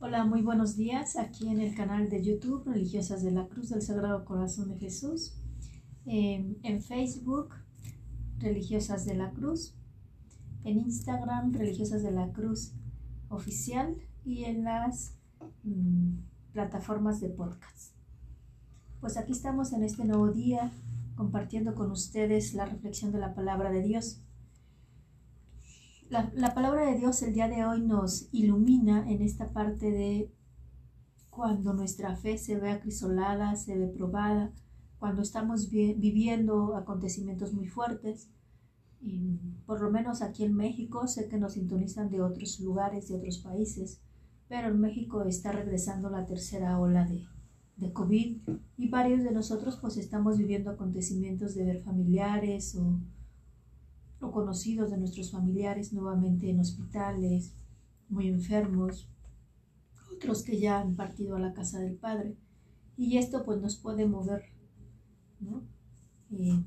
Hola, muy buenos días aquí en el canal de YouTube Religiosas de la Cruz del Sagrado Corazón de Jesús, en Facebook Religiosas de la Cruz, en Instagram Religiosas de la Cruz Oficial y en las mm, plataformas de podcast. Pues aquí estamos en este nuevo día compartiendo con ustedes la reflexión de la palabra de Dios. La, palabra de Dios el día de hoy nos ilumina en esta parte de cuando nuestra fe se ve acrisolada, se ve probada, cuando estamos viviendo acontecimientos muy fuertes. Y por lo menos aquí en México sé que nos sintonizan de otros lugares, de otros países, pero en México está regresando la tercera ola de, de COVID y varios de nosotros pues estamos viviendo acontecimientos de ver familiares o o conocidos de nuestros familiares nuevamente en hospitales, muy enfermos, otros que ya han partido a la casa del Padre. Y esto pues nos puede mover, ¿no? Eh,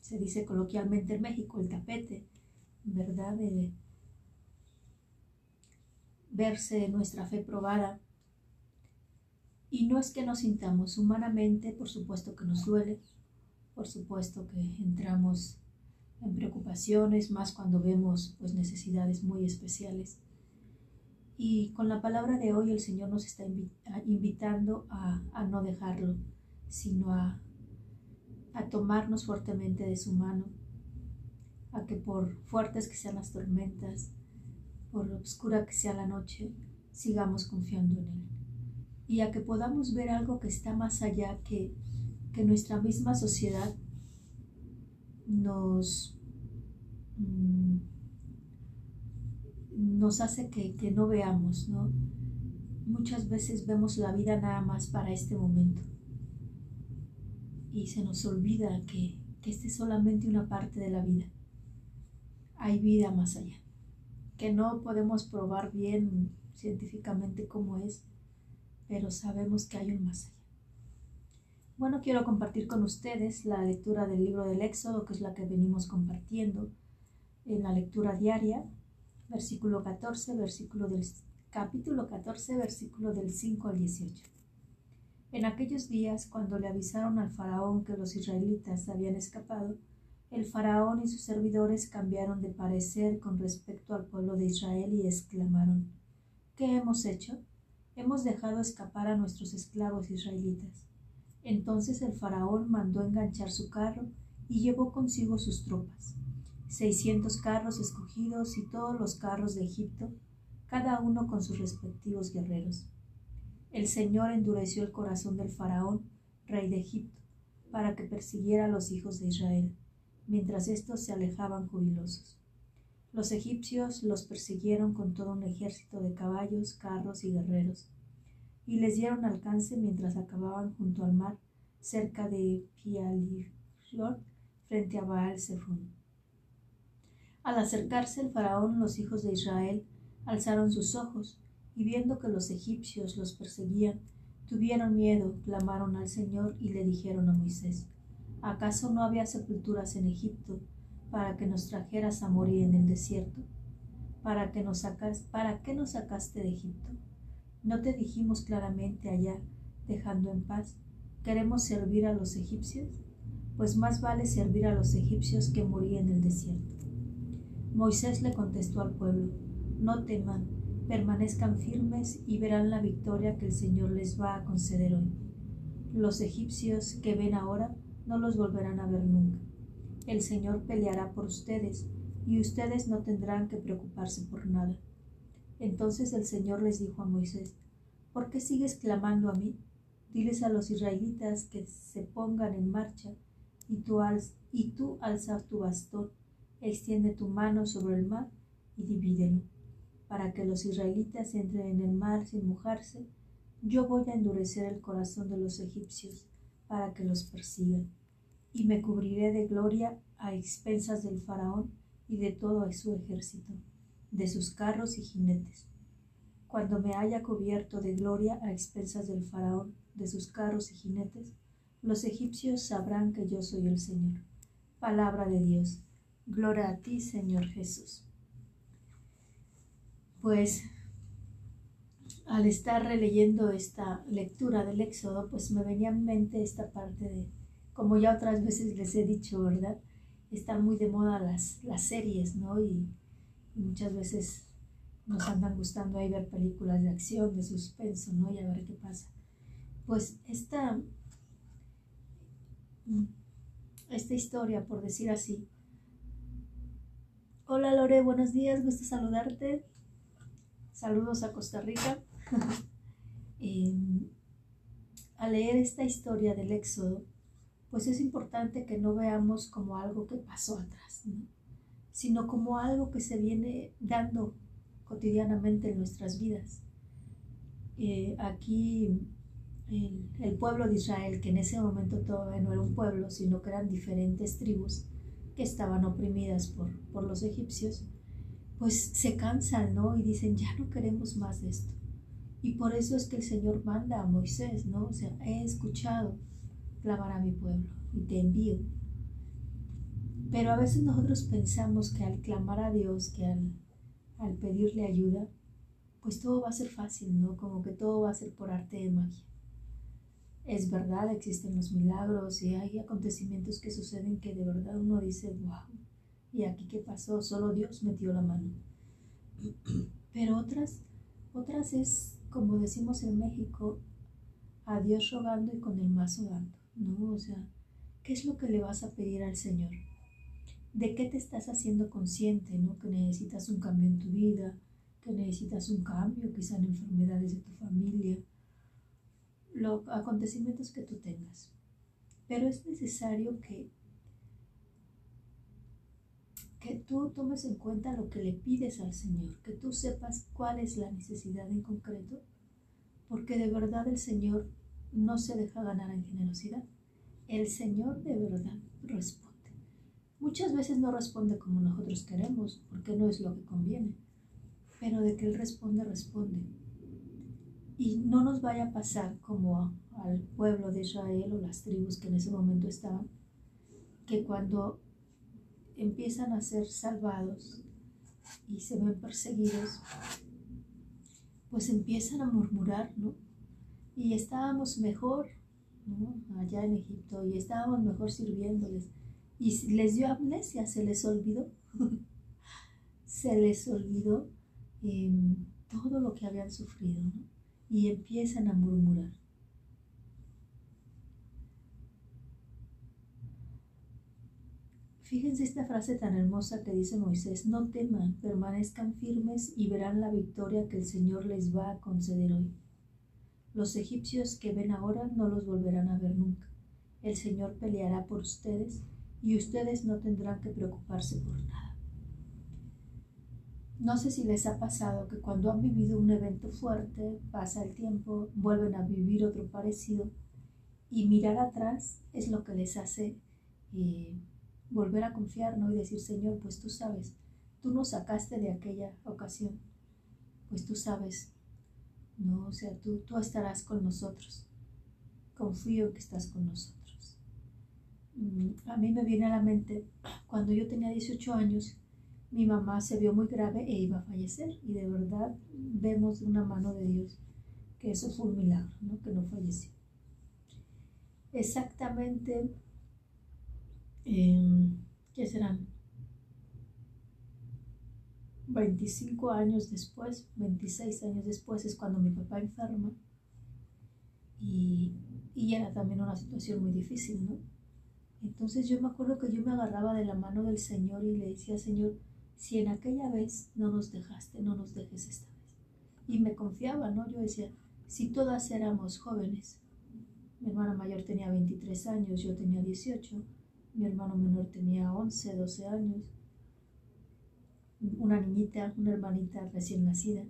se dice coloquialmente en México el tapete, ¿verdad? De verse nuestra fe probada. Y no es que nos sintamos humanamente, por supuesto que nos duele, por supuesto que entramos en preocupaciones, más cuando vemos pues necesidades muy especiales. Y con la palabra de hoy el Señor nos está invitando a, no dejarlo, sino a, a tomarnos fuertemente de su mano, a que por fuertes que sean las tormentas, por oscura que sea la noche, sigamos confiando en Él. Y a que podamos ver algo que está más allá que, que nuestra misma sociedad nos, nos hace que, no veamos, ¿no? Muchas veces vemos la vida nada más para este momento y se nos olvida que, que esta es solamente una parte de la vida. Hay vida más allá, que no podemos probar bien científicamente cómo es, pero sabemos que hay un más allá. Bueno, quiero compartir con ustedes la lectura del libro del Éxodo, que es la que venimos compartiendo en la lectura diaria, versículo 14, versículo del capítulo 14, versículo del 5 al 18. En aquellos días, cuando le avisaron al faraón que los israelitas habían escapado, el faraón y sus servidores cambiaron de parecer con respecto al pueblo de Israel y exclamaron, ¿Qué hemos hecho? Hemos dejado escapar a nuestros esclavos israelitas entonces el faraón mandó enganchar su carro y llevó consigo sus tropas, seiscientos carros escogidos y todos los carros de Egipto, cada uno con sus respectivos guerreros. El Señor endureció el corazón del faraón, rey de Egipto, para que persiguiera a los hijos de Israel, mientras éstos se alejaban jubilosos. Los egipcios los persiguieron con todo un ejército de caballos, carros y guerreros, y les dieron alcance mientras acababan junto al mar, cerca de Pialirlot, frente a Baal. Al acercarse el faraón, los hijos de Israel alzaron sus ojos, y viendo que los egipcios los perseguían, tuvieron miedo, clamaron al Señor y le dijeron a Moisés, ¿acaso no había sepulturas en Egipto para que nos trajeras a morir en el desierto? ¿Para, que nos sacas, ¿Para qué nos sacaste de Egipto? ¿No te dijimos claramente allá, dejando en paz, queremos servir a los egipcios? Pues más vale servir a los egipcios que morir en el desierto. Moisés le contestó al pueblo, no teman, permanezcan firmes y verán la victoria que el Señor les va a conceder hoy. Los egipcios que ven ahora no los volverán a ver nunca. El Señor peleará por ustedes y ustedes no tendrán que preocuparse por nada. Entonces el Señor les dijo a Moisés, ¿por qué sigues clamando a mí? Diles a los israelitas que se pongan en marcha y tú, y tú tu bastón, extiende tu mano sobre el mar y divídelo, para que los israelitas entren en el mar sin mojarse. Yo voy a endurecer el corazón de los egipcios para que los persigan, y me cubriré de gloria a expensas del faraón y de todo su ejército de sus carros y jinetes. Cuando me haya cubierto de gloria a expensas del faraón, de sus carros y jinetes, los egipcios sabrán que yo soy el Señor. Palabra de Dios. Gloria a ti, Señor Jesús. Pues al estar releyendo esta lectura del Éxodo, pues me venía en mente esta parte de, como ya otras veces les he dicho, ¿verdad? Están muy de moda las, las series, ¿no? Y, muchas veces nos andan gustando ahí ver películas de acción, de suspenso, ¿no? Y a ver qué pasa. Pues esta, esta historia, por decir así. Hola Lore, buenos días, gusto saludarte. Saludos a Costa Rica. Em, al leer esta historia del Éxodo, pues es importante que no veamos como algo que pasó atrás, sino como algo que se viene dando cotidianamente en nuestras vidas. Eh, aquí el, pueblo de Israel, que en ese momento todavía no era un pueblo, sino que eran diferentes tribus que estaban oprimidas por, por los egipcios, pues se cansan, ¿no? Y dicen, ya no queremos más de esto. Y por eso es que el Señor manda a Moisés, ¿no? O sea, he escuchado clamar a mi pueblo y te envío. Pero a veces nosotros pensamos que al clamar a Dios, que al, al pedirle ayuda, pues todo va a ser fácil, ¿no? Como que todo va a ser por arte de magia. Es verdad, existen los milagros y hay acontecimientos que suceden que de verdad uno dice, wow, ¿y aquí qué pasó? Solo Dios metió la mano. Pero otras, otras es como decimos en México, a Dios rogando y con el mazo dando, ¿no? O sea, ¿qué es lo que le vas a pedir al Señor? ¿De qué te estás haciendo consciente, ¿no? Que necesitas un cambio en tu vida, que necesitas un cambio, quizá en enfermedades de tu familia, los acontecimientos que tú tengas. Pero es necesario que, que tú tomes en cuenta lo que le pides al Señor, que tú sepas cuál es la necesidad en concreto, porque de verdad el Señor no se deja ganar en generosidad. El Señor de verdad responde. Muchas veces no responde como nosotros queremos, porque no es lo que conviene, pero de que Él responde, responde y no nos vaya a pasar como al pueblo de Israel o las tribus que en ese momento estaban, que cuando empiezan a ser salvados y se ven perseguidos, pues empiezan a murmurar, ¿no? Y estábamos mejor. Allá en Egipto, y estábamos mejor sirviéndoles. Y les dio amnesia, se les olvidó. se les olvidó em, todo lo que habían sufrido, ¿no? Y empiezan a murmurar. Fíjense esta frase tan hermosa que dice Moisés, no teman, permanezcan firmes y verán la victoria que el Señor les va a conceder hoy. Los egipcios que ven ahora no los volverán a ver nunca. El Señor peleará por ustedes y ustedes no tendrán que preocuparse por nada. No sé si les ha pasado que cuando han vivido un evento fuerte, pasa el tiempo, vuelven a vivir otro parecido y mirar atrás es lo que les hace eh, volver a confiar, ¿no? Y decir, Señor, pues tú sabes, tú nos sacaste de aquella ocasión, pues tú sabes, ¿no? O sea, tú, tú estarás con nosotros. Confío que estás con nosotros. Mm, a mí me viene a la mente, cuando yo tenía 18 años, mi mamá se vio muy grave e iba a fallecer y de verdad vemos una mano de Dios que eso fue un milagro, ¿no? que no falleció. Exactamente, em, ¿qué serán? 25 años después, 26 años después es cuando mi papá enferma y, y era también una situación muy difícil, ¿no? Entonces yo me acuerdo que yo me agarraba de la mano del Señor y le decía, Señor, si en aquella vez no nos dejaste, no nos dejes esta vez. Y me confiaba, ¿no? Yo decía, si todas éramos jóvenes, mi hermana mayor tenía 23 años, yo tenía 18, mi hermano menor tenía 11, 12 años, una niñita, una hermanita recién nacida,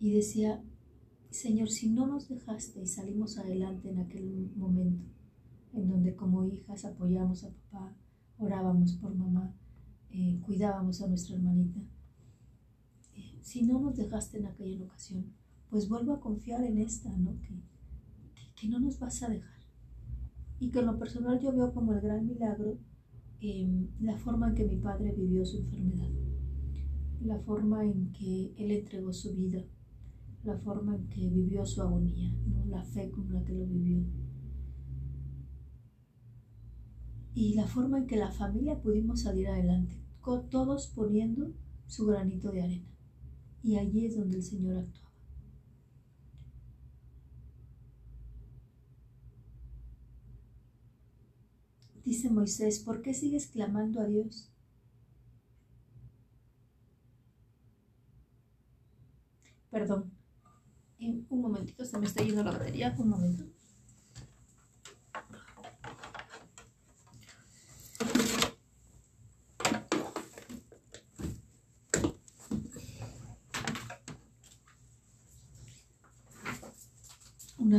y decía, Señor, si no nos dejaste y salimos adelante en aquel momento, en donde como hijas apoyamos a papá, orábamos por mamá, eh, cuidábamos a nuestra hermanita. Eh, si no nos dejaste en aquella ocasión, pues vuelvo a confiar en esta, ¿no? Que, que, no nos vas a dejar. Y que en lo personal yo veo como el gran milagro em, la forma en que mi padre vivió su enfermedad, la forma en que él entregó su vida, la forma en que vivió su agonía, la fe con la que lo vivió. Y la forma en que la familia pudimos salir adelante, todos poniendo su granito de arena. Y allí es donde el Señor actuaba. Dice Moisés, ¿por qué sigues clamando a Dios? Perdón, en un momentito se me está yendo la batería, un momento.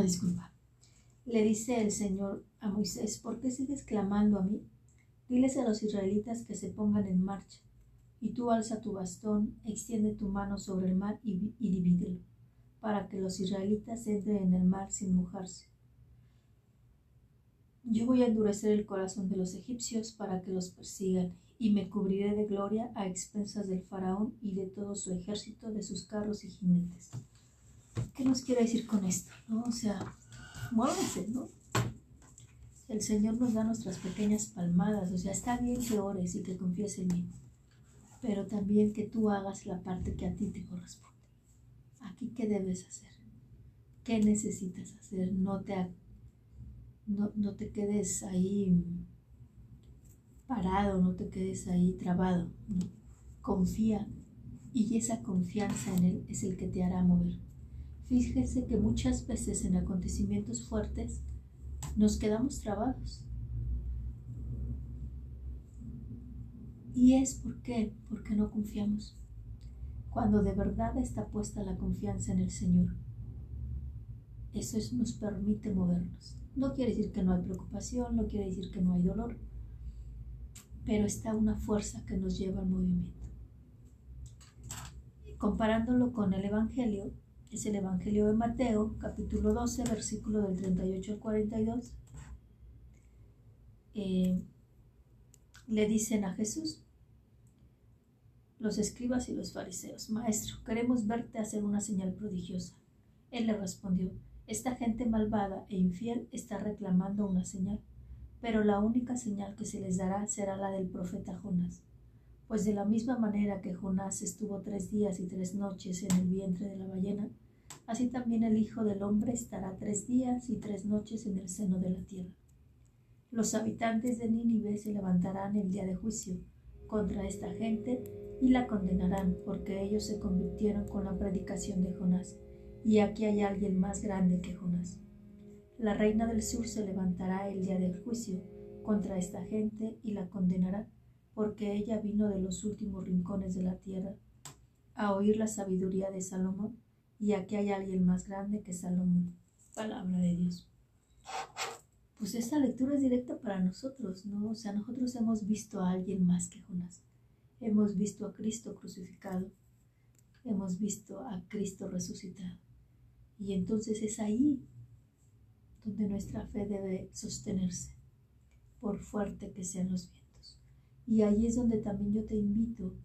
Disculpa. Le dice el Señor a Moisés, ¿por qué sigues clamando a mí? Diles a los israelitas que se pongan en marcha, y tú alza tu bastón, extiende tu mano sobre el mar y, y divídelo, para que los israelitas entren en el mar sin mojarse. Yo voy a endurecer el corazón de los egipcios para que los persigan, y me cubriré de gloria a expensas del faraón y de todo su ejército, de sus carros y jinetes. ¿Qué nos quiere decir con esto? ¿no? O sea, muévanse, ¿no? El Señor nos da nuestras pequeñas palmadas, o sea, está bien que ores y que confíes en mí, pero también que tú hagas la parte que a ti te corresponde. Aquí, ¿qué debes hacer? ¿Qué necesitas hacer? No te, no, no te quedes ahí parado, no te quedes ahí trabado. Confía y esa confianza en Él es el que te hará mover. Fíjese que muchas veces en acontecimientos fuertes nos quedamos trabados. Y es por qué, porque no confiamos. Cuando de verdad está puesta la confianza en el Señor, eso nos permite movernos. No quiere decir que no hay preocupación, no quiere decir que no hay dolor, pero está una fuerza que nos lleva al movimiento. Comparándolo con el Evangelio, es el Evangelio de Mateo, capítulo 12, versículo del 38 al 42. Eh, le dicen a Jesús, los escribas y los fariseos, Maestro, queremos verte hacer una señal prodigiosa. Él le respondió, esta gente malvada e infiel está reclamando una señal, pero la única señal que se les dará será la del profeta Jonás. Pues de la misma manera que Jonás estuvo tres días y tres noches en el vientre de la ballena, así también el Hijo del Hombre estará tres días y tres noches en el seno de la tierra. Los habitantes de Nínive se levantarán el día de juicio contra esta gente y la condenarán, porque ellos se convirtieron con la predicación de Jonás, y aquí hay alguien más grande que Jonás. La reina del sur se levantará el día del juicio contra esta gente y la condenará, porque ella vino de los últimos rincones de la tierra a oír la sabiduría de Salomón, y aquí hay alguien más grande que Salomón. Palabra de Dios. Pues esta lectura es directa para nosotros, ¿no? O sea, nosotros hemos visto a alguien más que Jonás. Hemos visto a Cristo crucificado. Hemos visto a Cristo resucitado. Y entonces es ahí donde nuestra fe debe sostenerse, por fuerte que sean los vientos. Y ahí es donde también yo te invito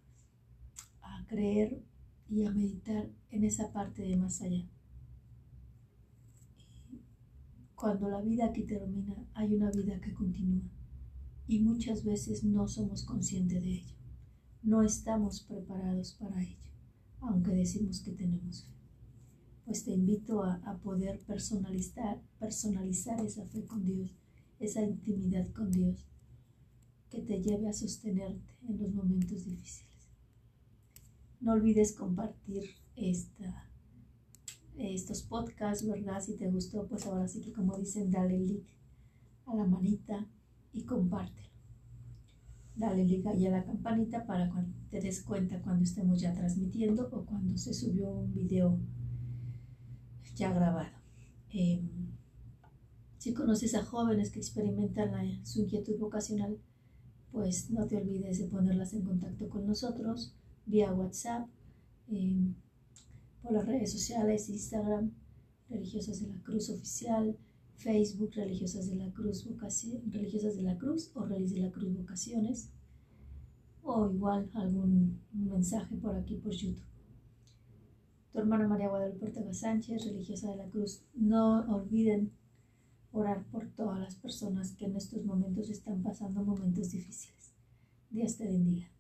a creer y a meditar en esa parte de más allá. Cuando la vida aquí termina, hay una vida que continúa y muchas veces no somos conscientes de ello. No estamos preparados para ello, aunque decimos que tenemos fe. Pues te invito a, a poder personalizar, personalizar esa fe con Dios, esa intimidad con Dios que te lleve a sostenerte en los momentos difíciles. No olvides compartir esta, estos podcasts, ¿verdad? Si te gustó, pues ahora sí que como dicen, dale like a la manita y compártelo. Dale like ahí a la campanita para que te des cuenta cuando estemos ya transmitiendo o cuando se subió un video ya grabado. Em, si conoces a jóvenes que experimentan su inquietud vocacional, pues no te olvides de ponerlas en contacto con nosotros vía WhatsApp, em, por las redes sociales, Instagram, Religiosas de la Cruz Oficial, Facebook, Religiosas de la Cruz Religiosas de la Cruz o de la Cruz Vocaciones, o igual algún mensaje por aquí por YouTube. Tu hermana María Guadalupe Ortega Sánchez, religiosa de la Cruz. No olviden orar por todas las personas que en estos momentos están pasando momentos difíciles. Dios te bendiga.